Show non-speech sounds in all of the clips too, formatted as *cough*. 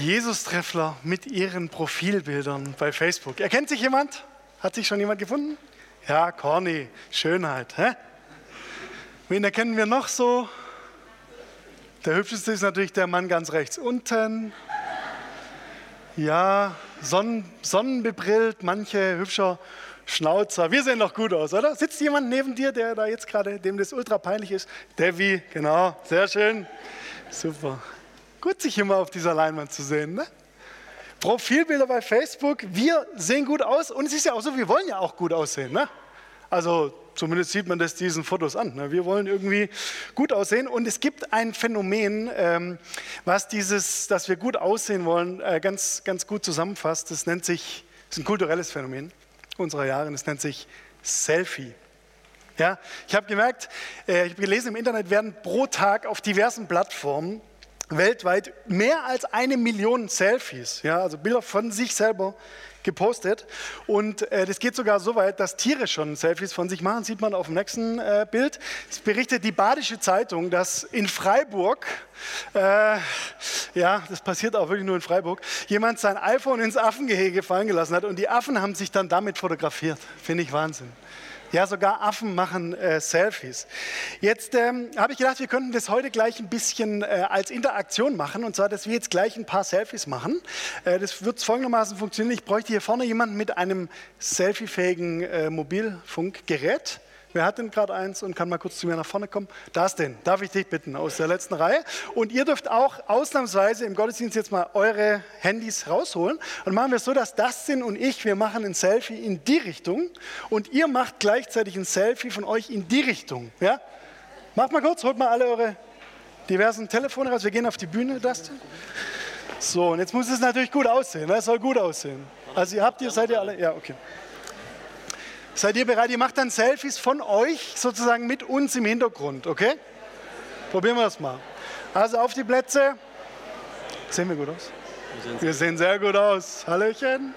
Jesus-Treffler mit ihren Profilbildern bei Facebook. Erkennt sich jemand? Hat sich schon jemand gefunden? Ja, Corny, Schönheit. Hä? Wen erkennen wir noch so? Der hübscheste ist natürlich der Mann ganz rechts unten. Ja, sonnen, sonnenbebrillt, manche hübscher Schnauzer. Wir sehen doch gut aus, oder? Sitzt jemand neben dir, der da jetzt gerade, dem das ultra peinlich ist? Devi, genau, sehr schön. Super. Gut, sich immer auf dieser Leinwand zu sehen, ne? Profilbilder bei Facebook, wir sehen gut aus und es ist ja auch so, wir wollen ja auch gut aussehen, ne? Also zumindest sieht man das diesen Fotos an. Ne? Wir wollen irgendwie gut aussehen und es gibt ein Phänomen, ähm, was dieses, dass wir gut aussehen wollen, äh, ganz, ganz gut zusammenfasst. Das nennt sich, das ist ein kulturelles Phänomen unserer Jahre, das nennt sich Selfie. Ja, ich habe gemerkt, äh, ich habe gelesen, im Internet werden pro Tag auf diversen Plattformen weltweit mehr als eine Million Selfies, ja, also Bilder von sich selber gepostet. Und äh, das geht sogar so weit, dass Tiere schon Selfies von sich machen. Sieht man auf dem nächsten äh, Bild. Es berichtet die Badische Zeitung, dass in Freiburg, äh, ja, das passiert auch wirklich nur in Freiburg, jemand sein iPhone ins Affengehege fallen gelassen hat und die Affen haben sich dann damit fotografiert. Finde ich Wahnsinn. Ja, sogar Affen machen äh, Selfies. Jetzt ähm, habe ich gedacht, wir könnten das heute gleich ein bisschen äh, als Interaktion machen. Und zwar, dass wir jetzt gleich ein paar Selfies machen. Äh, das wird folgendermaßen funktionieren. Ich bräuchte hier vorne jemanden mit einem selfiefähigen äh, Mobilfunkgerät. Wer hat denn gerade eins und kann mal kurz zu mir nach vorne kommen? Da ist denn. Darf ich dich bitten aus der letzten Reihe? Und ihr dürft auch ausnahmsweise im Gottesdienst jetzt mal eure Handys rausholen. Und machen wir es so, dass Dustin und ich, wir machen ein Selfie in die Richtung und ihr macht gleichzeitig ein Selfie von euch in die Richtung. Ja? Macht mal kurz, holt mal alle eure diversen Telefone raus. Wir gehen auf die Bühne, Dustin. So, und jetzt muss es natürlich gut aussehen. Ne? Es soll gut aussehen. Also ihr habt ihr, seid ihr alle? Ja, okay. Seid ihr bereit? Ihr macht dann Selfies von euch sozusagen mit uns im Hintergrund, okay? Probieren wir das mal. Also auf die Plätze. Sehen wir gut aus? Wir, wir sehen sehr gut aus. Hallöchen.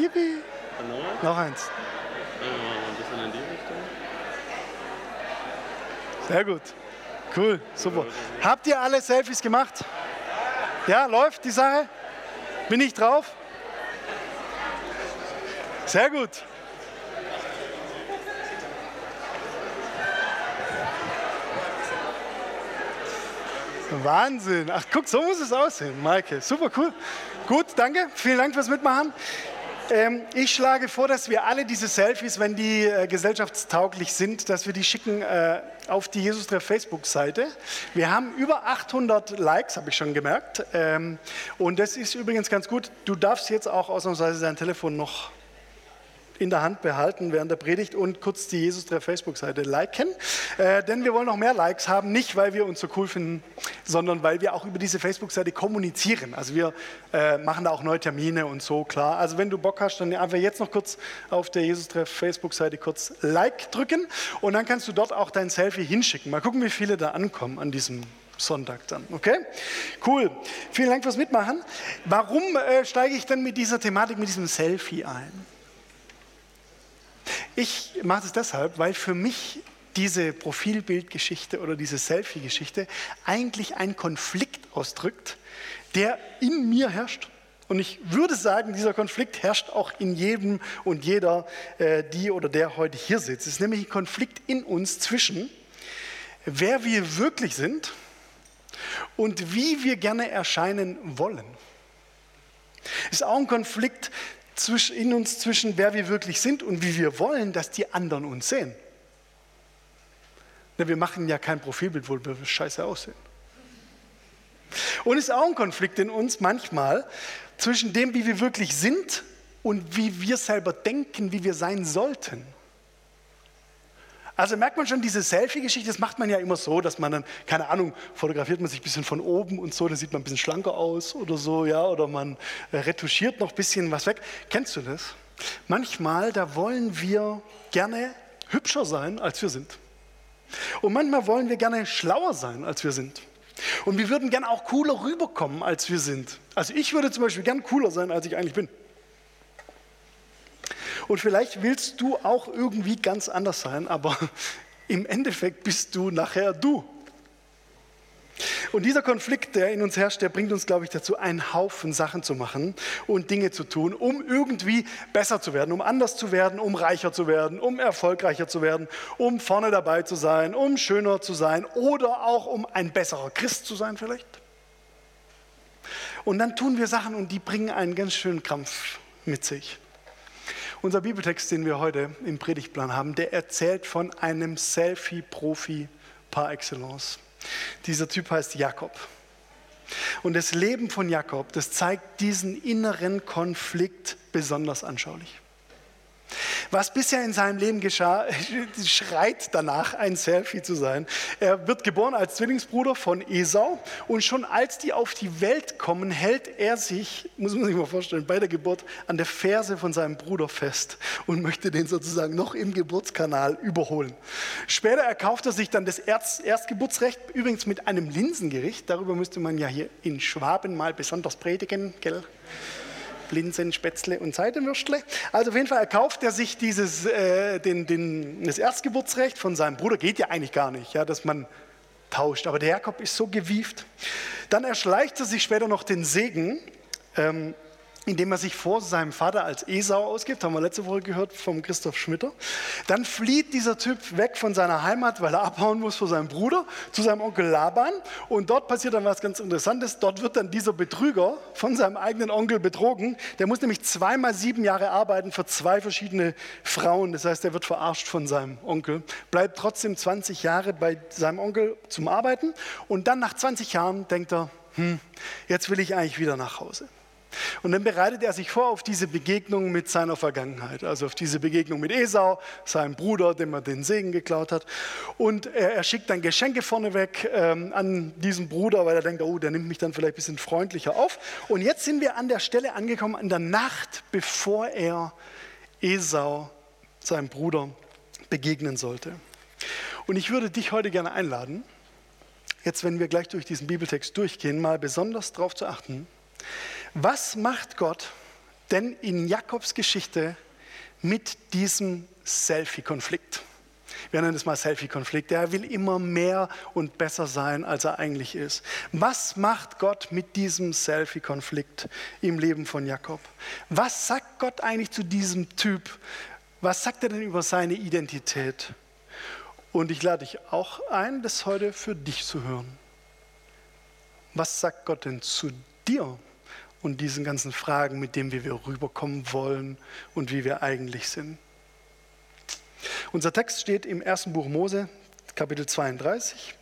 Yippie. Noch eins. Sehr gut. Cool, super. Habt ihr alle Selfies gemacht? Ja, läuft die Sache? Bin ich drauf? Sehr gut. Wahnsinn. Ach, guck, so muss es aussehen, Maike. Super cool. Gut, danke. Vielen Dank fürs Mitmachen. Ähm, ich schlage vor, dass wir alle diese Selfies, wenn die äh, gesellschaftstauglich sind, dass wir die schicken äh, auf die Jesus Facebook-Seite. Wir haben über 800 Likes, habe ich schon gemerkt. Ähm, und das ist übrigens ganz gut. Du darfst jetzt auch ausnahmsweise dein Telefon noch in der Hand behalten während der Predigt und kurz die Jesus der Facebook-Seite liken. Äh, denn wir wollen noch mehr Likes haben, nicht weil wir uns so cool finden, sondern weil wir auch über diese Facebook-Seite kommunizieren. Also wir äh, machen da auch neue Termine und so, klar. Also wenn du Bock hast, dann einfach jetzt noch kurz auf der Jesus Treff Facebook-Seite kurz Like drücken und dann kannst du dort auch dein Selfie hinschicken. Mal gucken, wie viele da ankommen an diesem Sonntag dann. Okay? Cool. Vielen Dank fürs Mitmachen. Warum äh, steige ich denn mit dieser Thematik, mit diesem Selfie ein? Ich mache es deshalb, weil für mich diese Profilbildgeschichte oder diese Selfie-Geschichte eigentlich einen Konflikt ausdrückt, der in mir herrscht. Und ich würde sagen, dieser Konflikt herrscht auch in jedem und jeder, äh, die oder der heute hier sitzt. Es ist nämlich ein Konflikt in uns zwischen, wer wir wirklich sind und wie wir gerne erscheinen wollen. Es ist auch ein Konflikt in uns zwischen, wer wir wirklich sind und wie wir wollen, dass die anderen uns sehen. wir machen ja kein Profilbild, wo wir scheiße aussehen. Und es ist auch ein Konflikt in uns manchmal zwischen dem, wie wir wirklich sind und wie wir selber denken, wie wir sein sollten. Also merkt man schon, diese Selfie-Geschichte, das macht man ja immer so, dass man dann, keine Ahnung, fotografiert man sich ein bisschen von oben und so, dann sieht man ein bisschen schlanker aus oder so, ja, oder man äh, retuschiert noch ein bisschen was weg. Kennst du das? Manchmal, da wollen wir gerne hübscher sein, als wir sind. Und manchmal wollen wir gerne schlauer sein, als wir sind. Und wir würden gerne auch cooler rüberkommen, als wir sind. Also ich würde zum Beispiel gern cooler sein, als ich eigentlich bin. Und vielleicht willst du auch irgendwie ganz anders sein, aber *laughs* im Endeffekt bist du nachher du. Und dieser Konflikt, der in uns herrscht, der bringt uns, glaube ich, dazu, einen Haufen Sachen zu machen und Dinge zu tun, um irgendwie besser zu werden, um anders zu werden, um reicher zu werden, um erfolgreicher zu werden, um vorne dabei zu sein, um schöner zu sein oder auch um ein besserer Christ zu sein vielleicht. Und dann tun wir Sachen und die bringen einen ganz schönen Krampf mit sich. Unser Bibeltext, den wir heute im Predigtplan haben, der erzählt von einem Selfie-Profi par excellence. Dieser Typ heißt Jakob. Und das Leben von Jakob, das zeigt diesen inneren Konflikt besonders anschaulich. Was bisher in seinem Leben geschah, *laughs* schreit danach, ein Selfie zu sein. Er wird geboren als Zwillingsbruder von Esau und schon als die auf die Welt kommen, hält er sich, muss man sich mal vorstellen, bei der Geburt an der Ferse von seinem Bruder fest und möchte den sozusagen noch im Geburtskanal überholen. Später erkauft er sich dann das Erstgeburtsrecht, übrigens mit einem Linsengericht. Darüber müsste man ja hier in Schwaben mal besonders predigen, gell? Blinzen, Spätzle und Seidenwürstle. Also auf jeden Fall erkauft er sich dieses, äh, den, den, das Erstgeburtsrecht von seinem Bruder. Geht ja eigentlich gar nicht, ja, dass man tauscht. Aber der Jakob ist so gewieft. Dann erschleicht er sich später noch den Segen. Ähm, indem er sich vor seinem Vater als Esau ausgibt, haben wir letzte Woche gehört vom Christoph Schmitter. Dann flieht dieser Typ weg von seiner Heimat, weil er abhauen muss vor seinem Bruder, zu seinem Onkel Laban. Und dort passiert dann was ganz Interessantes. Dort wird dann dieser Betrüger von seinem eigenen Onkel betrogen. Der muss nämlich zweimal sieben Jahre arbeiten für zwei verschiedene Frauen. Das heißt, er wird verarscht von seinem Onkel, bleibt trotzdem 20 Jahre bei seinem Onkel zum Arbeiten. Und dann nach 20 Jahren denkt er, hm, jetzt will ich eigentlich wieder nach Hause. Und dann bereitet er sich vor auf diese Begegnung mit seiner Vergangenheit, also auf diese Begegnung mit Esau, seinem Bruder, dem er den Segen geklaut hat. Und er, er schickt dann Geschenke vorneweg ähm, an diesen Bruder, weil er denkt, oh, der nimmt mich dann vielleicht ein bisschen freundlicher auf. Und jetzt sind wir an der Stelle angekommen, in der Nacht, bevor er Esau, seinem Bruder, begegnen sollte. Und ich würde dich heute gerne einladen, jetzt wenn wir gleich durch diesen Bibeltext durchgehen, mal besonders darauf zu achten, was macht Gott denn in Jakobs Geschichte mit diesem Selfie-Konflikt? Wir nennen das mal Selfie-Konflikt. Er will immer mehr und besser sein, als er eigentlich ist. Was macht Gott mit diesem Selfie-Konflikt im Leben von Jakob? Was sagt Gott eigentlich zu diesem Typ? Was sagt er denn über seine Identität? Und ich lade dich auch ein, das heute für dich zu hören. Was sagt Gott denn zu dir? Und diesen ganzen Fragen, mit denen wir rüberkommen wollen und wie wir eigentlich sind. Unser Text steht im ersten Buch Mose, Kapitel 32.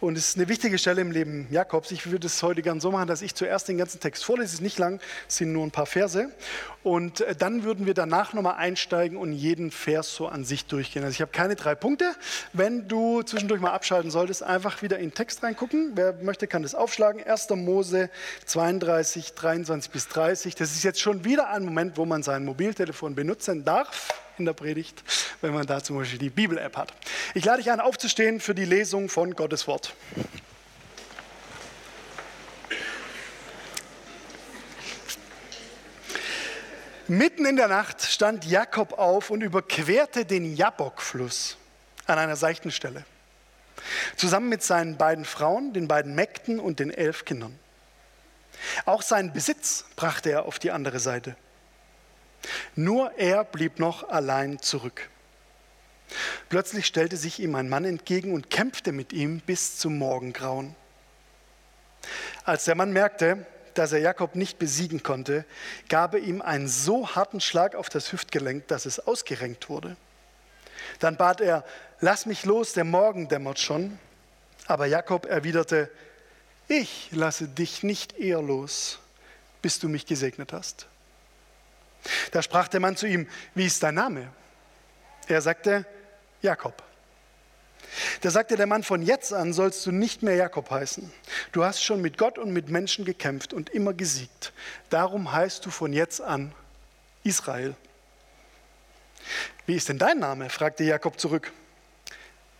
Und es ist eine wichtige Stelle im Leben Jakobs. Ich würde es heute gerne so machen, dass ich zuerst den ganzen Text vorlese. Es ist nicht lang, es sind nur ein paar Verse. Und äh, dann würden wir danach nochmal einsteigen und jeden Vers so an sich durchgehen. Also ich habe keine drei Punkte. Wenn du zwischendurch mal abschalten solltest, einfach wieder in den Text reingucken. Wer möchte, kann das aufschlagen. 1. Mose 32, 23 bis 30. Das ist jetzt schon wieder ein Moment, wo man sein Mobiltelefon benutzen darf in der Predigt, wenn man da zum Beispiel die Bibel-App hat. Ich lade dich ein, aufzustehen für die Lesung von Gottes Wort. Mitten in der Nacht stand Jakob auf und überquerte den Jabbok-Fluss an einer seichten Stelle. Zusammen mit seinen beiden Frauen, den beiden Mägden und den elf Kindern. Auch seinen Besitz brachte er auf die andere Seite. Nur er blieb noch allein zurück. Plötzlich stellte sich ihm ein Mann entgegen und kämpfte mit ihm bis zum Morgengrauen. Als der Mann merkte, dass er Jakob nicht besiegen konnte, gab er ihm einen so harten Schlag auf das Hüftgelenk, dass es ausgerenkt wurde. Dann bat er, lass mich los, der Morgen dämmert schon. Aber Jakob erwiderte, ich lasse dich nicht eher los, bis du mich gesegnet hast. Da sprach der Mann zu ihm, wie ist dein Name? Er sagte, Jakob. Da sagte der Mann, von jetzt an sollst du nicht mehr Jakob heißen. Du hast schon mit Gott und mit Menschen gekämpft und immer gesiegt. Darum heißt du von jetzt an Israel. Wie ist denn dein Name? fragte Jakob zurück.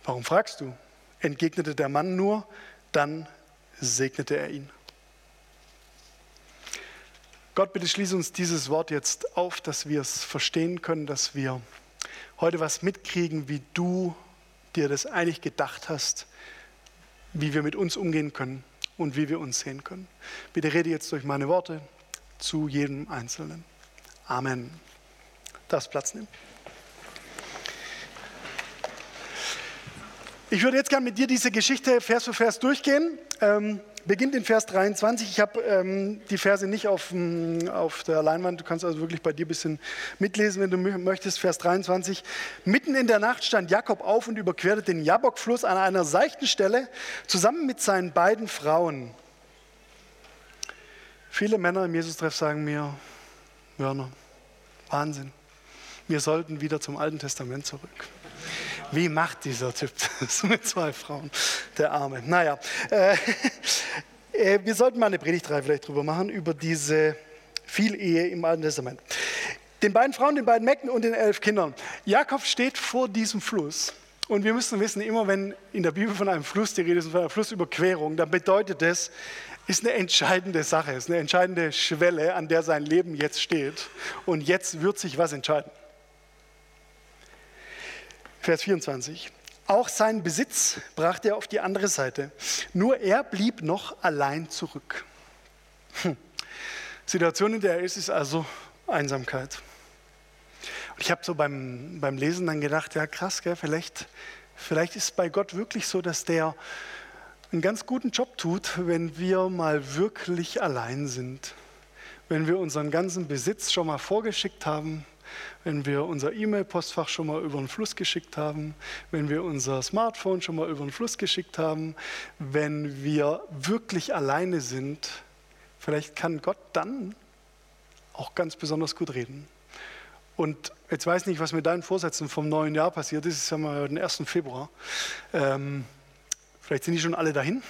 Warum fragst du? entgegnete der Mann nur, dann segnete er ihn. Gott, bitte schließe uns dieses Wort jetzt auf, dass wir es verstehen können, dass wir heute was mitkriegen, wie du dir das eigentlich gedacht hast, wie wir mit uns umgehen können und wie wir uns sehen können. Bitte rede jetzt durch meine Worte zu jedem Einzelnen. Amen. Das Platz nehmen. Ich würde jetzt gerne mit dir diese Geschichte Vers für Vers durchgehen. Ähm, beginnt in Vers 23. Ich habe ähm, die Verse nicht auf, auf der Leinwand. Du kannst also wirklich bei dir ein bisschen mitlesen, wenn du möchtest. Vers 23. Mitten in der Nacht stand Jakob auf und überquerte den Jabokfluss an einer seichten Stelle zusammen mit seinen beiden Frauen. Viele Männer im Jesus-Treff sagen mir, Werner, Wahnsinn. Wir sollten wieder zum Alten Testament zurück. Wie macht dieser Typ das *laughs* mit zwei Frauen? Der Arme. Naja, äh, *laughs* äh, wir sollten mal eine Predigtreihe vielleicht drüber machen, über diese Vielehe im Alten Testament. Den beiden Frauen, den beiden Mägden und den elf Kindern. Jakob steht vor diesem Fluss. Und wir müssen wissen, immer wenn in der Bibel von einem Fluss die Rede ist, von einer Flussüberquerung, dann bedeutet das, ist eine entscheidende Sache, ist eine entscheidende Schwelle, an der sein Leben jetzt steht. Und jetzt wird sich was entscheiden. Vers 24. Auch seinen Besitz brachte er auf die andere Seite. Nur er blieb noch allein zurück. Hm. Situation, in der er ist, ist also Einsamkeit. Und ich habe so beim, beim Lesen dann gedacht, ja krass, gell, vielleicht, vielleicht ist es bei Gott wirklich so, dass der einen ganz guten Job tut, wenn wir mal wirklich allein sind. Wenn wir unseren ganzen Besitz schon mal vorgeschickt haben, wenn wir unser E-Mail-Postfach schon mal über den Fluss geschickt haben, wenn wir unser Smartphone schon mal über den Fluss geschickt haben, wenn wir wirklich alleine sind, vielleicht kann Gott dann auch ganz besonders gut reden. Und jetzt weiß ich nicht, was mit deinen Vorsätzen vom neuen Jahr passiert ist. Es ist ja mal den 1. Februar. Ähm, vielleicht sind die schon alle dahin,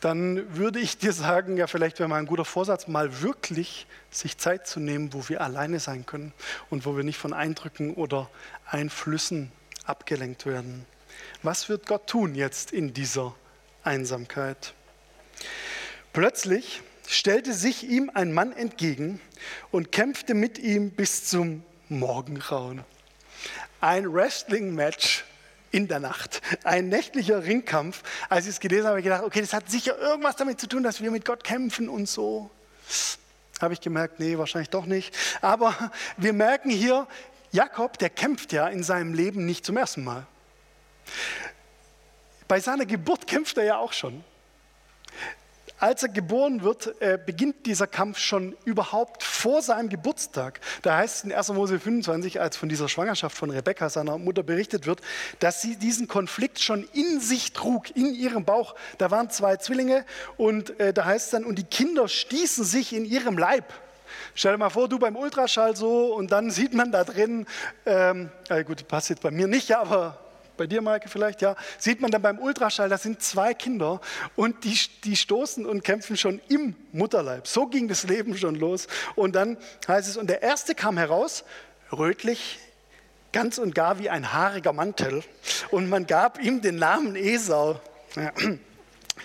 dann würde ich dir sagen, ja, vielleicht wäre mal ein guter Vorsatz, mal wirklich sich Zeit zu nehmen, wo wir alleine sein können und wo wir nicht von Eindrücken oder Einflüssen abgelenkt werden. Was wird Gott tun jetzt in dieser Einsamkeit? Plötzlich stellte sich ihm ein Mann entgegen und kämpfte mit ihm bis zum Morgengrauen. Ein Wrestling-Match in der Nacht. Ein nächtlicher Ringkampf. Als ich es gelesen habe, habe ich gedacht, okay, das hat sicher irgendwas damit zu tun, dass wir mit Gott kämpfen und so. Habe ich gemerkt, nee, wahrscheinlich doch nicht. Aber wir merken hier, Jakob, der kämpft ja in seinem Leben nicht zum ersten Mal. Bei seiner Geburt kämpft er ja auch schon. Als er geboren wird, äh, beginnt dieser Kampf schon überhaupt vor seinem Geburtstag. Da heißt es in 1. Mose 25, als von dieser Schwangerschaft von Rebekka, seiner Mutter, berichtet wird, dass sie diesen Konflikt schon in sich trug, in ihrem Bauch. Da waren zwei Zwillinge und äh, da heißt es dann, und die Kinder stießen sich in ihrem Leib. Stell dir mal vor, du beim Ultraschall so und dann sieht man da drin, ähm, äh, gut, passiert bei mir nicht, aber bei dir, Maike, vielleicht, ja, sieht man dann beim Ultraschall, das sind zwei Kinder und die, die stoßen und kämpfen schon im Mutterleib. So ging das Leben schon los. Und dann heißt es, und der erste kam heraus, rötlich, ganz und gar wie ein haariger Mantel, und man gab ihm den Namen Esau.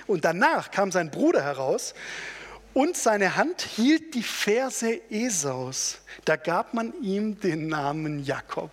Und danach kam sein Bruder heraus und seine Hand hielt die Ferse Esaus. Da gab man ihm den Namen Jakob.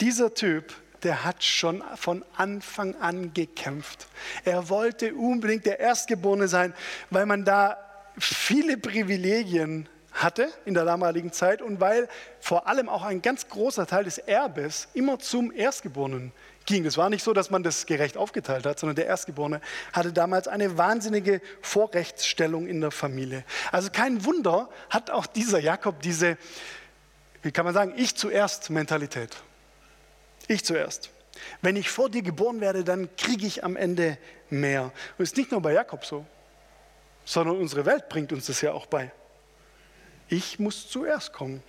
Dieser Typ der hat schon von Anfang an gekämpft. Er wollte unbedingt der Erstgeborene sein, weil man da viele Privilegien hatte in der damaligen Zeit und weil vor allem auch ein ganz großer Teil des Erbes immer zum Erstgeborenen ging. Es war nicht so, dass man das gerecht aufgeteilt hat, sondern der Erstgeborene hatte damals eine wahnsinnige Vorrechtsstellung in der Familie. Also kein Wunder hat auch dieser Jakob diese, wie kann man sagen, ich zuerst Mentalität. Ich zuerst. Wenn ich vor dir geboren werde, dann kriege ich am Ende mehr. Und es ist nicht nur bei Jakob so, sondern unsere Welt bringt uns das ja auch bei. Ich muss zuerst kommen.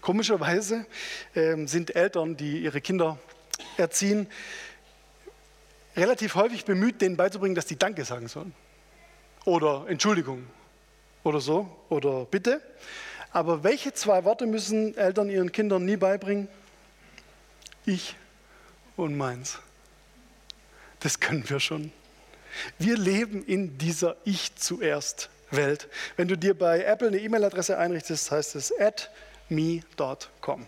Komischerweise äh, sind Eltern, die ihre Kinder erziehen, relativ häufig bemüht, denen beizubringen, dass die Danke sagen sollen. Oder Entschuldigung oder so oder Bitte. Aber welche zwei Worte müssen Eltern ihren Kindern nie beibringen? Ich und meins. Das können wir schon. Wir leben in dieser Ich zuerst Welt. Wenn du dir bei Apple eine E-Mail-Adresse einrichtest, heißt es at me.com.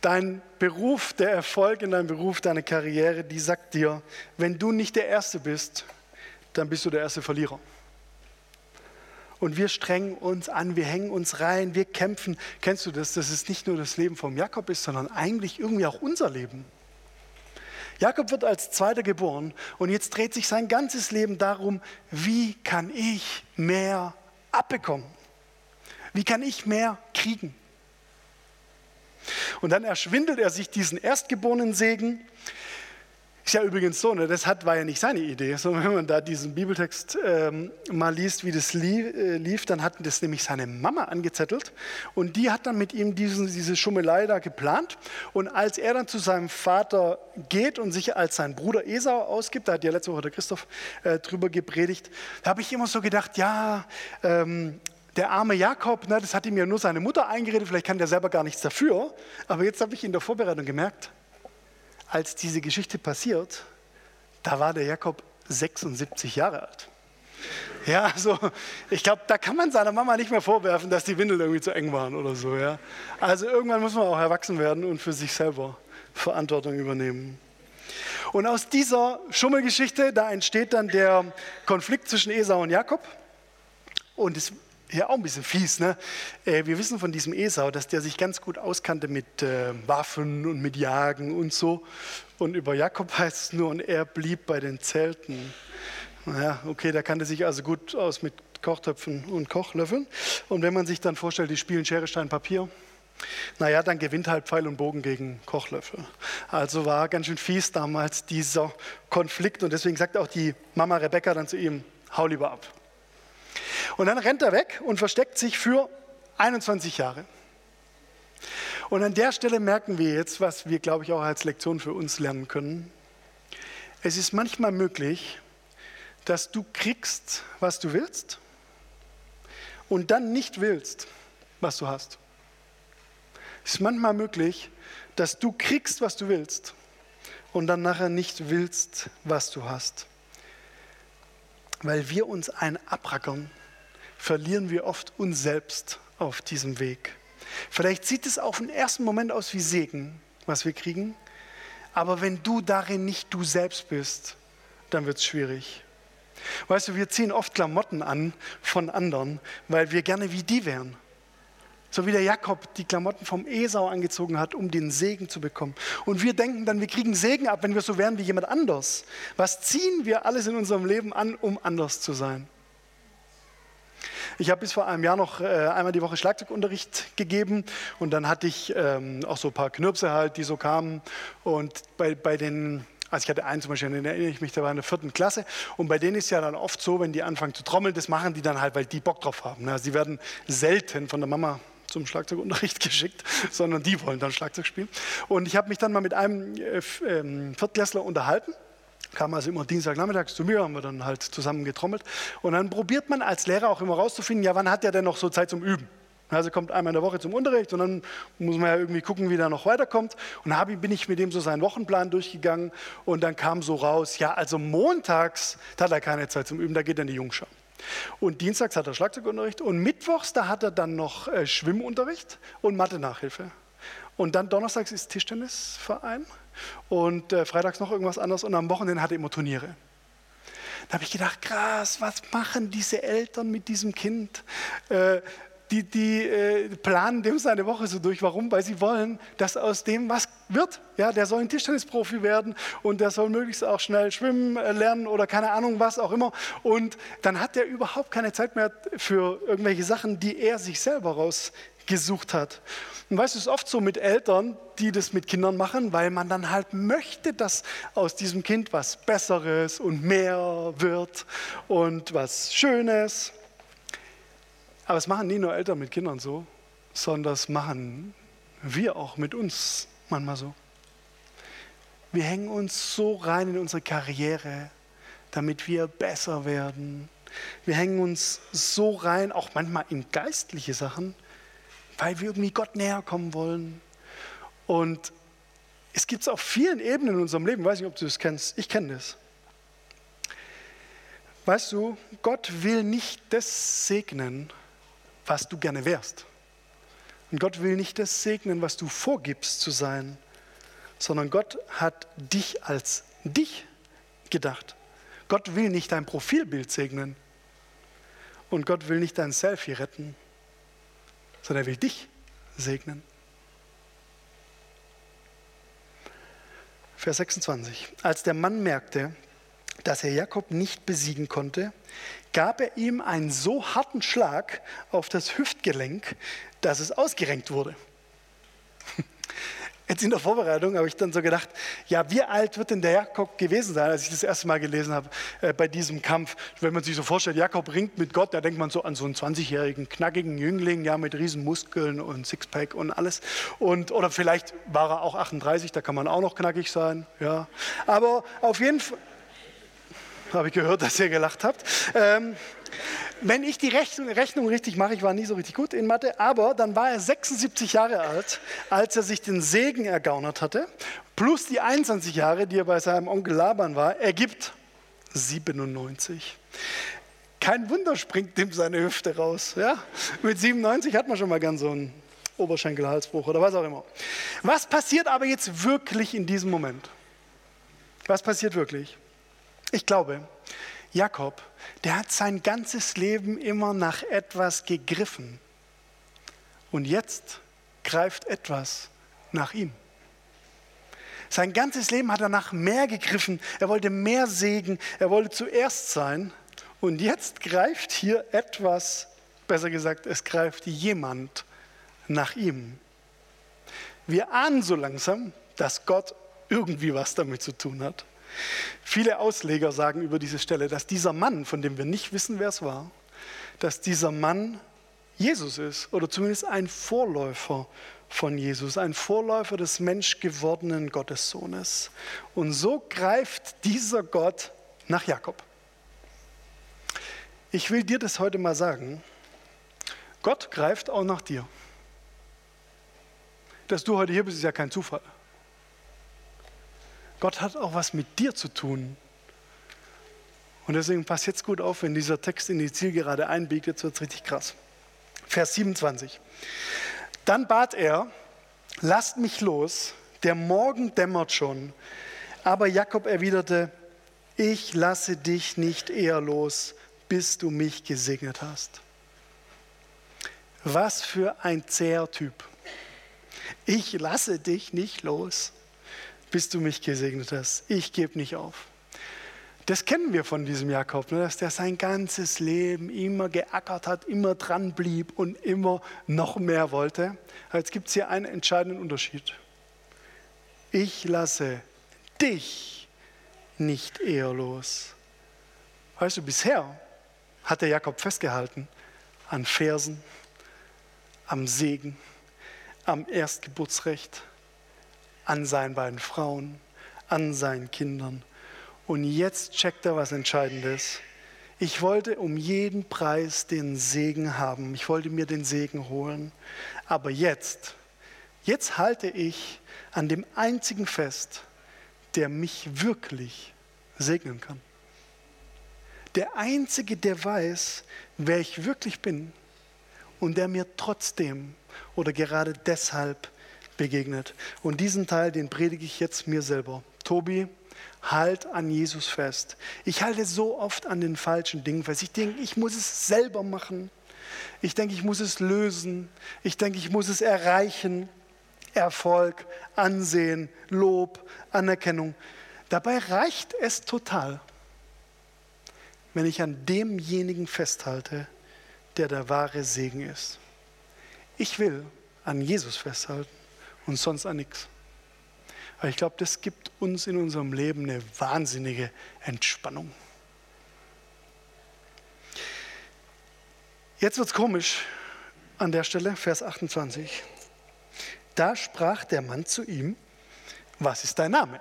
Dein Beruf, der Erfolg in deinem Beruf, deine Karriere, die sagt dir, wenn du nicht der Erste bist, dann bist du der erste Verlierer. Und wir strengen uns an, wir hängen uns rein, wir kämpfen. Kennst du das, dass es nicht nur das Leben vom Jakob ist, sondern eigentlich irgendwie auch unser Leben? Jakob wird als Zweiter geboren und jetzt dreht sich sein ganzes Leben darum, wie kann ich mehr abbekommen? Wie kann ich mehr kriegen? Und dann erschwindelt er sich diesen erstgeborenen Segen ist ja übrigens so, ne, das hat, war ja nicht seine Idee, sondern wenn man da diesen Bibeltext ähm, mal liest, wie das lief, äh, lief, dann hat das nämlich seine Mama angezettelt und die hat dann mit ihm diesen, diese Schummelei da geplant. Und als er dann zu seinem Vater geht und sich als sein Bruder Esau ausgibt, da hat ja letzte Woche der Christoph äh, drüber gepredigt, da habe ich immer so gedacht, ja, ähm, der arme Jakob, ne, das hat ihm ja nur seine Mutter eingeredet, vielleicht kann der selber gar nichts dafür. Aber jetzt habe ich in der Vorbereitung gemerkt, als diese Geschichte passiert, da war der Jakob 76 Jahre alt. Ja, also ich glaube, da kann man seiner Mama nicht mehr vorwerfen, dass die Windeln irgendwie zu eng waren oder so. Ja. Also irgendwann muss man auch erwachsen werden und für sich selber Verantwortung übernehmen. Und aus dieser Schummelgeschichte, da entsteht dann der Konflikt zwischen Esau und Jakob. Und es ja auch ein bisschen fies. Ne? Äh, wir wissen von diesem Esau, dass der sich ganz gut auskannte mit äh, Waffen und mit Jagen und so. Und über Jakob *laughs* heißt es nur, und er blieb bei den Zelten. Naja, okay, der kannte sich also gut aus mit Kochtöpfen und Kochlöffeln. Und wenn man sich dann vorstellt, die spielen Schere, Stein, Papier, naja, dann gewinnt halt Pfeil und Bogen gegen Kochlöffel. Also war ganz schön fies damals dieser Konflikt. Und deswegen sagt auch die Mama Rebecca dann zu ihm, hau lieber ab. Und dann rennt er weg und versteckt sich für 21 Jahre. Und an der Stelle merken wir jetzt, was wir, glaube ich, auch als Lektion für uns lernen können. Es ist manchmal möglich, dass du kriegst, was du willst und dann nicht willst, was du hast. Es ist manchmal möglich, dass du kriegst, was du willst und dann nachher nicht willst, was du hast. Weil wir uns ein abrackern verlieren wir oft uns selbst auf diesem Weg. Vielleicht sieht es auf den ersten Moment aus wie Segen, was wir kriegen, aber wenn du darin nicht du selbst bist, dann wird es schwierig. Weißt du, wir ziehen oft Klamotten an von anderen, weil wir gerne wie die wären. So wie der Jakob die Klamotten vom Esau angezogen hat, um den Segen zu bekommen. Und wir denken dann, wir kriegen Segen ab, wenn wir so wären wie jemand anders. Was ziehen wir alles in unserem Leben an, um anders zu sein? Ich habe bis vor einem Jahr noch äh, einmal die Woche Schlagzeugunterricht gegeben und dann hatte ich ähm, auch so ein paar Knirpse halt, die so kamen. Und bei, bei den also ich hatte einen zum Beispiel, den erinnere ich mich, der war in der vierten Klasse. Und bei denen ist ja dann oft so, wenn die anfangen zu trommeln, das machen die dann halt, weil die Bock drauf haben. Also sie werden selten von der Mama zum Schlagzeugunterricht *laughs* geschickt, sondern die wollen dann Schlagzeug spielen. Und ich habe mich dann mal mit einem äh, ähm, Viertklässler unterhalten kam also immer Dienstagnachmittags zu mir, haben wir dann halt zusammen getrommelt. Und dann probiert man als Lehrer auch immer rauszufinden, ja, wann hat der denn noch so Zeit zum Üben? Also kommt einmal in der Woche zum Unterricht und dann muss man ja irgendwie gucken, wie der noch weiterkommt. Und da bin ich mit dem so seinen Wochenplan durchgegangen und dann kam so raus, ja, also montags hat er keine Zeit zum Üben, da geht dann die Jungschau. Und dienstags hat er Schlagzeugunterricht und mittwochs, da hat er dann noch äh, Schwimmunterricht und Mathe-Nachhilfe. Und dann donnerstags ist Tischtennisverein und äh, freitags noch irgendwas anderes und am Wochenende hat er immer Turniere. Da habe ich gedacht, krass, was machen diese Eltern mit diesem Kind? Äh, die, die äh, planen dem seine Woche so durch. Warum? Weil sie wollen, dass aus dem was wird. Ja, der soll ein Tischtennisprofi werden und der soll möglichst auch schnell schwimmen äh, lernen oder keine Ahnung was auch immer. Und dann hat er überhaupt keine Zeit mehr für irgendwelche Sachen, die er sich selber rausgesucht hat. Und weißt du, es ist oft so mit Eltern, die das mit Kindern machen, weil man dann halt möchte, dass aus diesem Kind was Besseres und mehr wird und was Schönes. Aber es machen nie nur Eltern mit Kindern so, sondern das machen wir auch mit uns manchmal so. Wir hängen uns so rein in unsere Karriere, damit wir besser werden. Wir hängen uns so rein, auch manchmal in geistliche Sachen, weil wir irgendwie Gott näher kommen wollen. Und es gibt es auf vielen Ebenen in unserem Leben. Ich weiß nicht, ob du das kennst. Ich kenne das. Weißt du, Gott will nicht das segnen, was du gerne wärst. Und Gott will nicht das segnen, was du vorgibst zu sein, sondern Gott hat dich als dich gedacht. Gott will nicht dein Profilbild segnen. Und Gott will nicht dein Selfie retten, sondern er will dich segnen. Vers 26. Als der Mann merkte, dass er Jakob nicht besiegen konnte, gab er ihm einen so harten Schlag auf das Hüftgelenk, dass es ausgerenkt wurde. *laughs* Jetzt in der Vorbereitung habe ich dann so gedacht, ja, wie alt wird denn der Jakob gewesen sein, als ich das erste Mal gelesen habe äh, bei diesem Kampf? Wenn man sich so vorstellt, Jakob ringt mit Gott, da denkt man so an so einen 20-jährigen, knackigen Jüngling, ja, mit riesen Muskeln und Sixpack und alles. Und, oder vielleicht war er auch 38, da kann man auch noch knackig sein, ja. Aber auf jeden Fall, habe ich gehört, dass ihr gelacht habt. Ähm, wenn ich die Rechnung, Rechnung, richtig mache, ich war nie so richtig gut in Mathe, aber dann war er 76 Jahre alt, als er sich den Segen ergaunert hatte, plus die 21 Jahre, die er bei seinem Onkel Laban war, ergibt 97. Kein Wunder springt dem seine Hüfte raus. Ja? Mit 97 hat man schon mal gern so einen Oberschenkelhalsbruch oder was auch immer. Was passiert aber jetzt wirklich in diesem Moment? Was passiert wirklich? Ich glaube, Jakob, der hat sein ganzes Leben immer nach etwas gegriffen. Und jetzt greift etwas nach ihm. Sein ganzes Leben hat er nach mehr gegriffen. Er wollte mehr Segen. Er wollte zuerst sein. Und jetzt greift hier etwas, besser gesagt, es greift jemand nach ihm. Wir ahnen so langsam, dass Gott irgendwie was damit zu tun hat. Viele Ausleger sagen über diese Stelle, dass dieser Mann, von dem wir nicht wissen, wer es war, dass dieser Mann Jesus ist oder zumindest ein Vorläufer von Jesus, ein Vorläufer des menschgewordenen Gottessohnes. Und so greift dieser Gott nach Jakob. Ich will dir das heute mal sagen. Gott greift auch nach dir. Dass du heute hier bist, ist ja kein Zufall. Gott hat auch was mit dir zu tun. Und deswegen passt jetzt gut auf, wenn dieser Text in die Zielgerade einbiegt, jetzt wird es richtig krass. Vers 27. Dann bat er, lasst mich los, der Morgen dämmert schon. Aber Jakob erwiderte, ich lasse dich nicht eher los, bis du mich gesegnet hast. Was für ein zäher Typ. Ich lasse dich nicht los bis du mich gesegnet hast. Ich gebe nicht auf. Das kennen wir von diesem Jakob, ne? dass der sein ganzes Leben immer geackert hat, immer dran blieb und immer noch mehr wollte. Jetzt gibt es hier einen entscheidenden Unterschied. Ich lasse dich nicht eher los. Weißt du, bisher hat der Jakob festgehalten an Versen, am Segen, am Erstgeburtsrecht an seinen beiden Frauen, an seinen Kindern. Und jetzt checkt er was Entscheidendes. Ich wollte um jeden Preis den Segen haben. Ich wollte mir den Segen holen. Aber jetzt, jetzt halte ich an dem einzigen fest, der mich wirklich segnen kann. Der einzige, der weiß, wer ich wirklich bin und der mir trotzdem oder gerade deshalb begegnet. Und diesen Teil, den predige ich jetzt mir selber. Tobi, halt an Jesus fest. Ich halte so oft an den falschen Dingen fest. Ich denke, ich muss es selber machen. Ich denke, ich muss es lösen. Ich denke, ich muss es erreichen. Erfolg, Ansehen, Lob, Anerkennung. Dabei reicht es total, wenn ich an demjenigen festhalte, der der wahre Segen ist. Ich will an Jesus festhalten und sonst an nichts. Aber ich glaube, das gibt uns in unserem Leben eine wahnsinnige Entspannung. Jetzt wird es komisch an der Stelle, Vers 28. Da sprach der Mann zu ihm, was ist dein Name?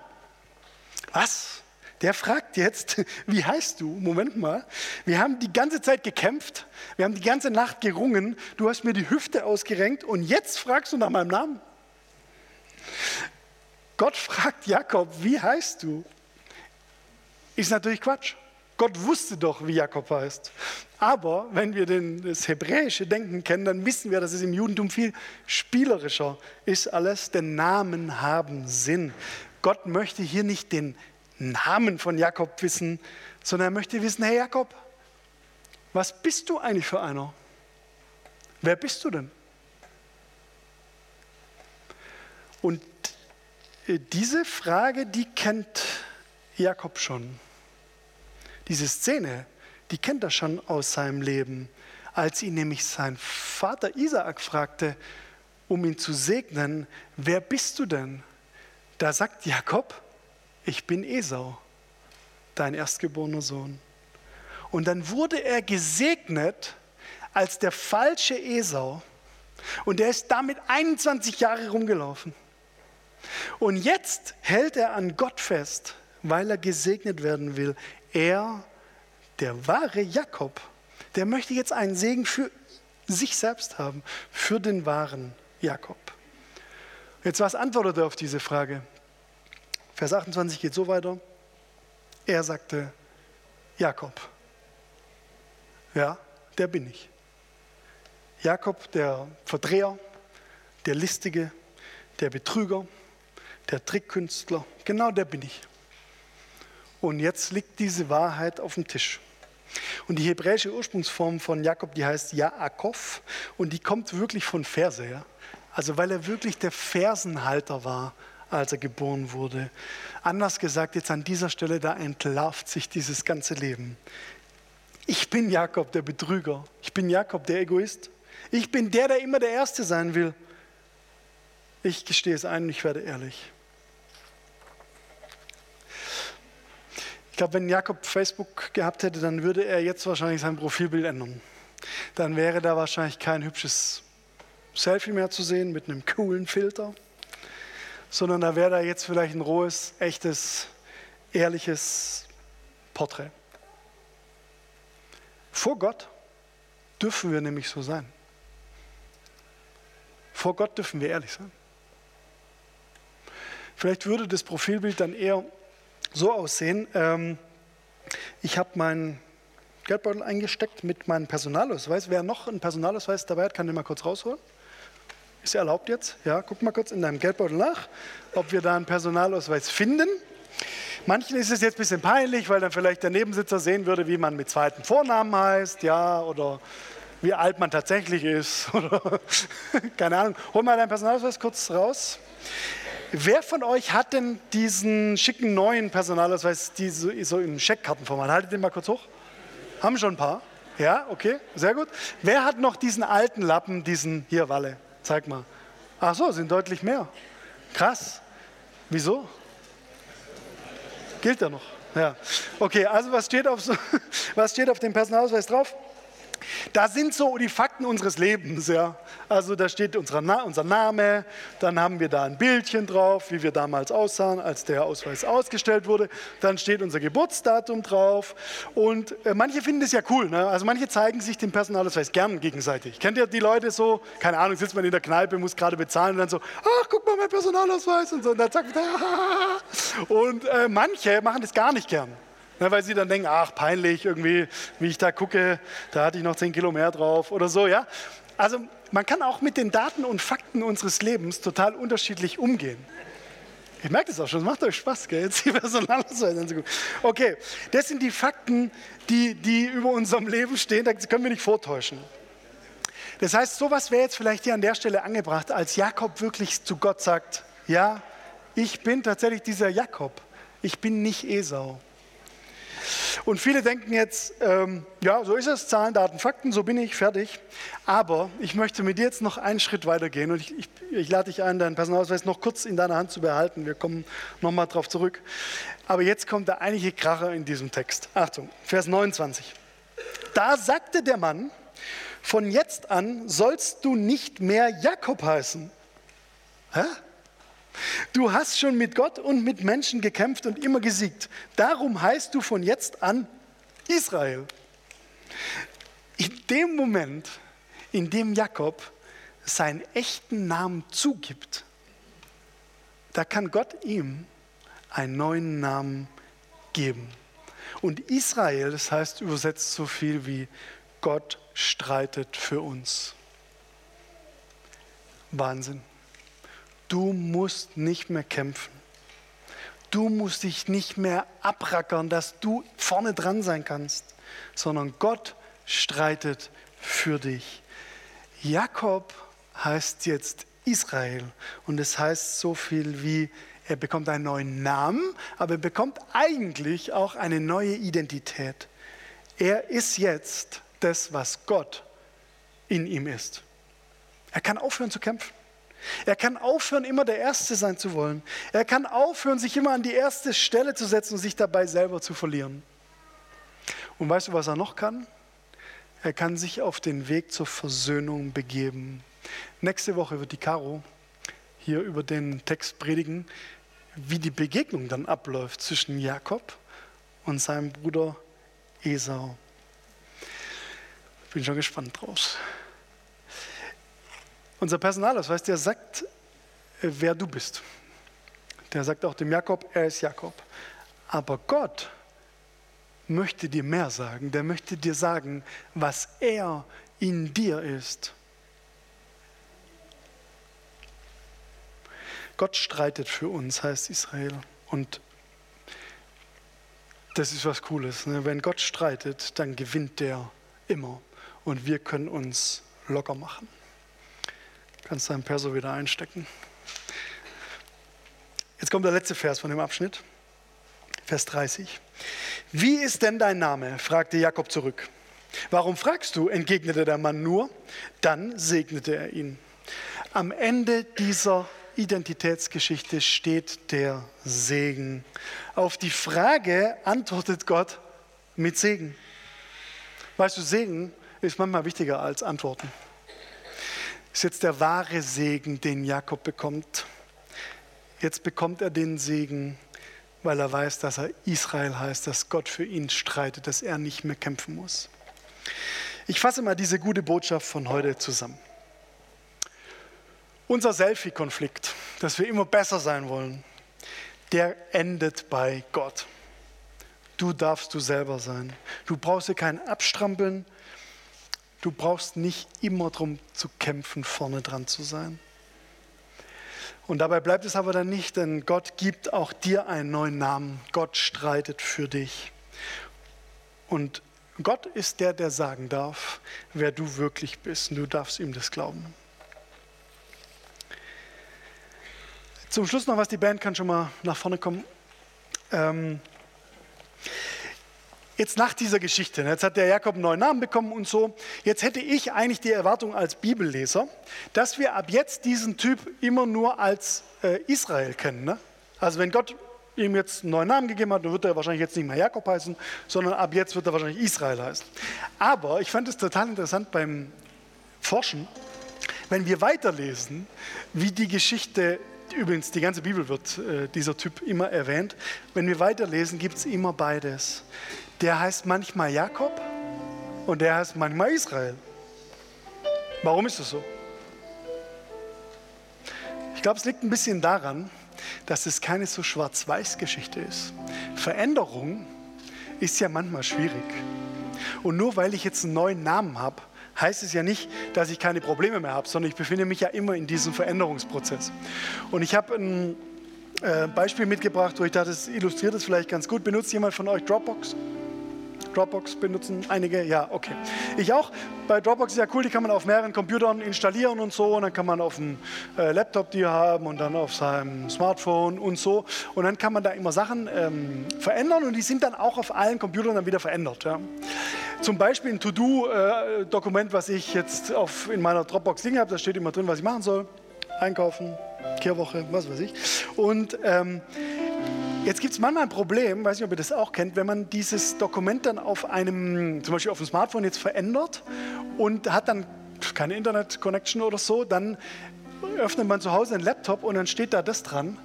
Was? Der fragt jetzt, *laughs* wie heißt du? Moment mal, wir haben die ganze Zeit gekämpft, wir haben die ganze Nacht gerungen, du hast mir die Hüfte ausgerenkt und jetzt fragst du nach meinem Namen? Gott fragt Jakob, wie heißt du? Ist natürlich Quatsch. Gott wusste doch, wie Jakob heißt. Aber wenn wir den, das hebräische Denken kennen, dann wissen wir, dass es im Judentum viel spielerischer ist alles, denn Namen haben Sinn. Gott möchte hier nicht den Namen von Jakob wissen, sondern er möchte wissen, hey Jakob, was bist du eigentlich für einer? Wer bist du denn? Und diese Frage, die kennt Jakob schon. Diese Szene, die kennt er schon aus seinem Leben, als ihn nämlich sein Vater Isaak fragte, um ihn zu segnen, wer bist du denn? Da sagt Jakob, ich bin Esau, dein erstgeborener Sohn. Und dann wurde er gesegnet als der falsche Esau. Und er ist damit 21 Jahre rumgelaufen. Und jetzt hält er an Gott fest, weil er gesegnet werden will. Er, der wahre Jakob, der möchte jetzt einen Segen für sich selbst haben, für den wahren Jakob. Jetzt was antwortet er auf diese Frage? Vers 28 geht so weiter. Er sagte, Jakob. Ja, der bin ich. Jakob, der Verdreher, der Listige, der Betrüger, der Trickkünstler, genau der bin ich. Und jetzt liegt diese Wahrheit auf dem Tisch. Und die hebräische Ursprungsform von Jakob, die heißt Jaakov und die kommt wirklich von Verse her. Also weil er wirklich der Fersenhalter war, als er geboren wurde. Anders gesagt, jetzt an dieser Stelle, da entlarvt sich dieses ganze Leben. Ich bin Jakob, der Betrüger. Ich bin Jakob, der Egoist. Ich bin der, der immer der Erste sein will. Ich gestehe es ein und ich werde ehrlich. Glaube, wenn Jakob Facebook gehabt hätte, dann würde er jetzt wahrscheinlich sein Profilbild ändern. Dann wäre da wahrscheinlich kein hübsches Selfie mehr zu sehen mit einem coolen Filter, sondern da wäre da jetzt vielleicht ein rohes, echtes, ehrliches Porträt. Vor Gott dürfen wir nämlich so sein. Vor Gott dürfen wir ehrlich sein. Vielleicht würde das Profilbild dann eher so aussehen. Ähm, ich habe meinen Geldbeutel eingesteckt mit meinem Personalausweis. Wer noch einen Personalausweis dabei hat, kann den mal kurz rausholen. Ist er erlaubt jetzt? Ja, guck mal kurz in deinem Geldbeutel nach, ob wir da einen Personalausweis finden. Manchen ist es jetzt ein bisschen peinlich, weil dann vielleicht der Nebensitzer sehen würde, wie man mit zweiten Vornamen heißt, ja, oder wie alt man tatsächlich ist. *laughs* Oder keine Ahnung. Hol mal deinen Personalausweis kurz raus. Wer von euch hat denn diesen schicken neuen Personalausweis, die so, so im Scheckkartenformat? Haltet den mal kurz hoch. Haben schon ein paar? Ja, okay, sehr gut. Wer hat noch diesen alten Lappen, diesen hier, Walle? Zeig mal. Ach so, sind deutlich mehr. Krass. Wieso? Gilt er noch? Ja. Okay, also was steht auf, so, *laughs* was steht auf dem Personalausweis drauf? Da sind so die Fakten unseres Lebens. Ja. Also da steht unser, Na unser Name, dann haben wir da ein Bildchen drauf, wie wir damals aussahen, als der Ausweis ausgestellt wurde. Dann steht unser Geburtsdatum drauf. Und äh, manche finden das ja cool. Ne? Also manche zeigen sich den Personalausweis gern gegenseitig. Kennt ihr die Leute so? Keine Ahnung, sitzt man in der Kneipe, muss gerade bezahlen und dann so, ach, guck mal, mein Personalausweis und so. Und dann sagt man, *laughs* und äh, manche machen das gar nicht gern. Ne, weil sie dann denken, ach, peinlich irgendwie, wie ich da gucke, da hatte ich noch 10 Kilo mehr drauf oder so, ja. Also man kann auch mit den Daten und Fakten unseres Lebens total unterschiedlich umgehen. Ich merke das auch schon, es macht euch Spaß, gell? Jetzt die Personalausweis anzugucken. Okay, das sind die Fakten, die, die über unserem Leben stehen, da können wir nicht vortäuschen. Das heißt, sowas wäre jetzt vielleicht hier an der Stelle angebracht, als Jakob wirklich zu Gott sagt, ja, ich bin tatsächlich dieser Jakob, ich bin nicht Esau. Und viele denken jetzt, ähm, ja, so ist es, Zahlen, Daten, Fakten, so bin ich, fertig. Aber ich möchte mit dir jetzt noch einen Schritt weiter gehen und ich, ich, ich lade dich ein, deinen Personalausweis noch kurz in deiner Hand zu behalten. Wir kommen nochmal drauf zurück. Aber jetzt kommt der eigentliche Kracher in diesem Text. Achtung, Vers 29. Da sagte der Mann, von jetzt an sollst du nicht mehr Jakob heißen. Hä? Du hast schon mit Gott und mit Menschen gekämpft und immer gesiegt. Darum heißt du von jetzt an Israel. In dem Moment, in dem Jakob seinen echten Namen zugibt, da kann Gott ihm einen neuen Namen geben. Und Israel, das heißt übersetzt so viel wie Gott streitet für uns. Wahnsinn. Du musst nicht mehr kämpfen. Du musst dich nicht mehr abrackern, dass du vorne dran sein kannst, sondern Gott streitet für dich. Jakob heißt jetzt Israel und es heißt so viel wie, er bekommt einen neuen Namen, aber er bekommt eigentlich auch eine neue Identität. Er ist jetzt das, was Gott in ihm ist. Er kann aufhören zu kämpfen. Er kann aufhören, immer der Erste sein zu wollen. Er kann aufhören, sich immer an die erste Stelle zu setzen und sich dabei selber zu verlieren. Und weißt du, was er noch kann? Er kann sich auf den Weg zur Versöhnung begeben. Nächste Woche wird die Caro hier über den Text predigen, wie die Begegnung dann abläuft zwischen Jakob und seinem Bruder Esau. Bin schon gespannt drauf. Unser Personalausweis, der sagt, äh, wer du bist. Der sagt auch dem Jakob, er ist Jakob. Aber Gott möchte dir mehr sagen. Der möchte dir sagen, was er in dir ist. Gott streitet für uns, heißt Israel. Und das ist was Cooles. Ne? Wenn Gott streitet, dann gewinnt der immer. Und wir können uns locker machen. Kannst deinen Perso wieder einstecken. Jetzt kommt der letzte Vers von dem Abschnitt, Vers 30. Wie ist denn dein Name? fragte Jakob zurück. Warum fragst du? entgegnete der Mann nur. Dann segnete er ihn. Am Ende dieser Identitätsgeschichte steht der Segen. Auf die Frage antwortet Gott mit Segen. Weißt du, Segen ist manchmal wichtiger als Antworten ist jetzt der wahre Segen, den Jakob bekommt. Jetzt bekommt er den Segen, weil er weiß, dass er Israel heißt, dass Gott für ihn streitet, dass er nicht mehr kämpfen muss. Ich fasse mal diese gute Botschaft von heute zusammen. Unser Selfie-Konflikt, dass wir immer besser sein wollen, der endet bei Gott. Du darfst du selber sein. Du brauchst dir kein Abstrampeln, Du brauchst nicht immer darum zu kämpfen, vorne dran zu sein. Und dabei bleibt es aber dann nicht, denn Gott gibt auch dir einen neuen Namen. Gott streitet für dich. Und Gott ist der, der sagen darf, wer du wirklich bist. Und du darfst ihm das glauben. Zum Schluss noch was, die Band kann schon mal nach vorne kommen. Ähm, jetzt nach dieser Geschichte, jetzt hat der Jakob einen neuen Namen bekommen und so, jetzt hätte ich eigentlich die Erwartung als Bibelleser, dass wir ab jetzt diesen Typ immer nur als äh, Israel kennen. Ne? Also wenn Gott ihm jetzt einen neuen Namen gegeben hat, dann wird er wahrscheinlich jetzt nicht mehr Jakob heißen, sondern ab jetzt wird er wahrscheinlich Israel heißen. Aber ich fand es total interessant beim Forschen, wenn wir weiterlesen, wie die Geschichte Übrigens, die ganze Bibel wird äh, dieser Typ immer erwähnt. Wenn wir weiterlesen, gibt es immer beides der heißt manchmal Jakob und der heißt manchmal Israel. Warum ist das so? Ich glaube, es liegt ein bisschen daran, dass es keine so Schwarz-Weiß-Geschichte ist. Veränderung ist ja manchmal schwierig. Und nur weil ich jetzt einen neuen Namen habe, heißt es ja nicht, dass ich keine Probleme mehr habe, sondern ich befinde mich ja immer in diesem Veränderungsprozess. Und ich habe ein äh, Beispiel mitgebracht, wo ich dachte, das illustriert es vielleicht ganz gut. Benutzt jemand von euch Dropbox? Dropbox benutzen einige? Ja, okay. Ich auch. Bei Dropbox ist ja cool, die kann man auf mehreren Computern installieren und so. Und dann kann man auf dem äh, Laptop die haben und dann auf seinem Smartphone und so. Und dann kann man da immer Sachen ähm, verändern und die sind dann auch auf allen Computern dann wieder verändert. Ja. Zum Beispiel ein To-Do-Dokument, äh, was ich jetzt auf, in meiner Dropbox liegen habe. Da steht immer drin, was ich machen soll. Einkaufen, Kehrwoche, was weiß ich. Und ähm, Jetzt gibt es manchmal ein Problem, weiß nicht, ob ihr das auch kennt, wenn man dieses Dokument dann auf einem, zum Beispiel auf dem Smartphone jetzt verändert und hat dann keine Internet-Connection oder so, dann öffnet man zu Hause einen Laptop und dann steht da das dran,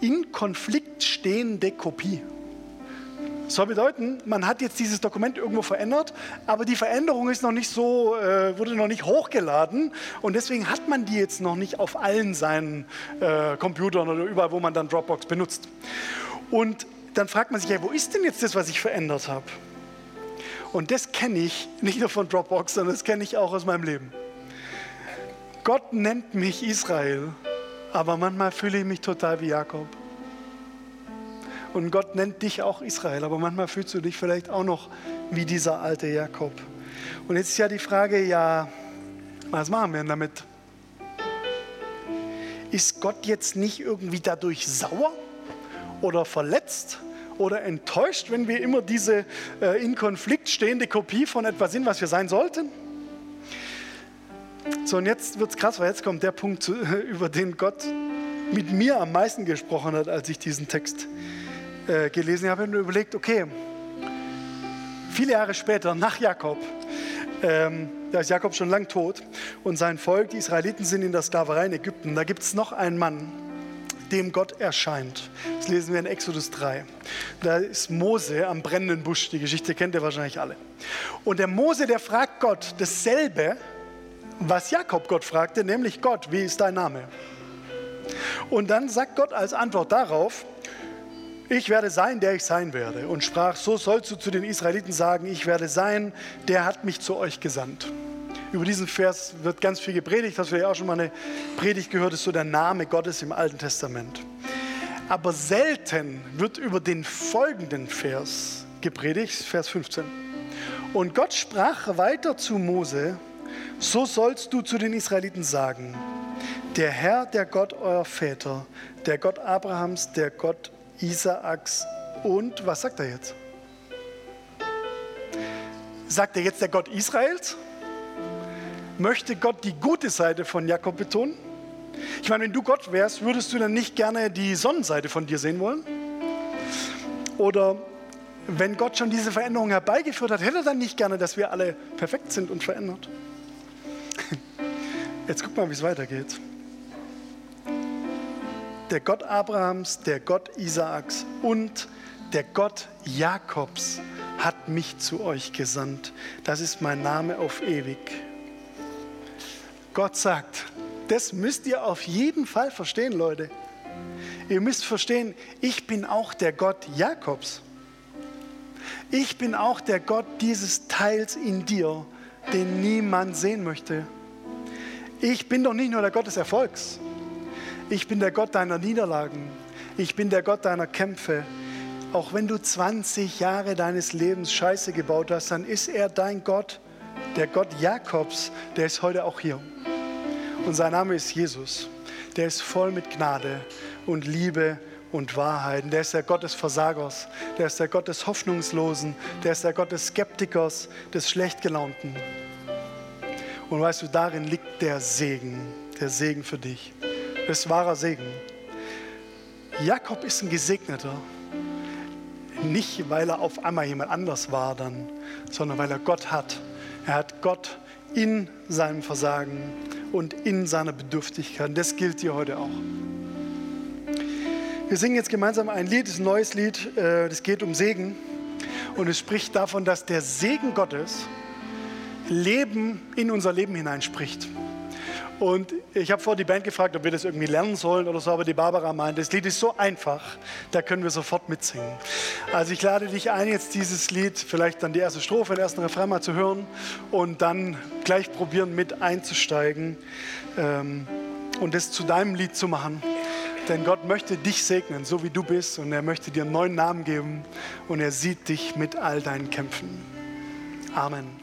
in Konflikt stehende Kopie soll bedeuten, man hat jetzt dieses Dokument irgendwo verändert, aber die Veränderung ist noch nicht so, äh, wurde noch nicht hochgeladen und deswegen hat man die jetzt noch nicht auf allen seinen äh, Computern oder überall, wo man dann Dropbox benutzt. Und dann fragt man sich, ja, wo ist denn jetzt das, was ich verändert habe? Und das kenne ich nicht nur von Dropbox, sondern das kenne ich auch aus meinem Leben. Gott nennt mich Israel, aber manchmal fühle ich mich total wie Jakob. Und Gott nennt dich auch Israel, aber manchmal fühlst du dich vielleicht auch noch wie dieser alte Jakob. Und jetzt ist ja die Frage, ja, was machen wir denn damit? Ist Gott jetzt nicht irgendwie dadurch sauer oder verletzt oder enttäuscht, wenn wir immer diese äh, in Konflikt stehende Kopie von etwas sind, was wir sein sollten? So, und jetzt wird es krass, weil jetzt kommt der Punkt, *laughs* über den Gott mit mir am meisten gesprochen hat, als ich diesen Text äh, gelesen habe. Mir überlegt, okay, viele Jahre später, nach Jakob, ähm, da ist Jakob schon lang tot und sein Volk, die Israeliten, sind in der Sklaverei in Ägypten. Da gibt es noch einen Mann, dem Gott erscheint. Das lesen wir in Exodus 3. Da ist Mose am brennenden Busch. Die Geschichte kennt ihr wahrscheinlich alle. Und der Mose, der fragt Gott dasselbe, was Jakob Gott fragte, nämlich Gott, wie ist dein Name? Und dann sagt Gott als Antwort darauf, ich werde sein, der ich sein werde. Und sprach, so sollst du zu den Israeliten sagen, ich werde sein, der hat mich zu euch gesandt. Über diesen Vers wird ganz viel gepredigt, hast du ja auch schon mal eine Predigt gehört, ist so der Name Gottes im Alten Testament. Aber selten wird über den folgenden Vers gepredigt, Vers 15. Und Gott sprach weiter zu Mose, so sollst du zu den Israeliten sagen, der Herr, der Gott eurer Väter, der Gott Abrahams, der Gott Isaaks und, was sagt er jetzt? Sagt er jetzt der Gott Israels? Möchte Gott die gute Seite von Jakob betonen? Ich meine, wenn du Gott wärst, würdest du dann nicht gerne die Sonnenseite von dir sehen wollen? Oder wenn Gott schon diese Veränderung herbeigeführt hat, hätte er dann nicht gerne, dass wir alle perfekt sind und verändert? *laughs* Jetzt guck mal, wie es weitergeht der Gott Abrahams, der Gott Isaaks und der Gott Jakobs hat mich zu euch gesandt. Das ist mein Name auf ewig. Gott sagt, das müsst ihr auf jeden Fall verstehen, Leute. Ihr müsst verstehen, ich bin auch der Gott Jakobs. Ich bin auch der Gott dieses Teils in dir, den niemand sehen möchte. Ich bin doch nicht nur der Gott des Erfolgs. Ich bin der Gott deiner Niederlagen. Ich bin der Gott deiner Kämpfe. Auch wenn du 20 Jahre deines Lebens Scheiße gebaut hast, dann ist er dein Gott, der Gott Jakobs, der ist heute auch hier. Und sein Name ist Jesus. Der ist voll mit Gnade und Liebe und Wahrheit. Der ist der Gott des Versagers. Der ist der Gott des Hoffnungslosen. Der ist der Gott des Skeptikers, des Schlechtgelaunten. Und weißt du, darin liegt der Segen, der Segen für dich ist wahrer Segen. Jakob ist ein Gesegneter. Nicht, weil er auf einmal jemand anders war dann, sondern weil er Gott hat. Er hat Gott in seinem Versagen und in seiner Bedürftigkeit. Das gilt dir heute auch. Wir singen jetzt gemeinsam ein Lied, ein neues Lied, äh, das geht um Segen. Und es spricht davon, dass der Segen Gottes Leben in unser Leben hineinspricht. Und ich habe vor die Band gefragt, ob wir das irgendwie lernen sollen oder so, aber die Barbara meinte, das Lied ist so einfach, da können wir sofort mitsingen. Also ich lade dich ein, jetzt dieses Lied, vielleicht dann die erste Strophe, den ersten Refrain mal zu hören und dann gleich probieren mit einzusteigen ähm, und das zu deinem Lied zu machen. Denn Gott möchte dich segnen, so wie du bist, und er möchte dir einen neuen Namen geben und er sieht dich mit all deinen Kämpfen. Amen.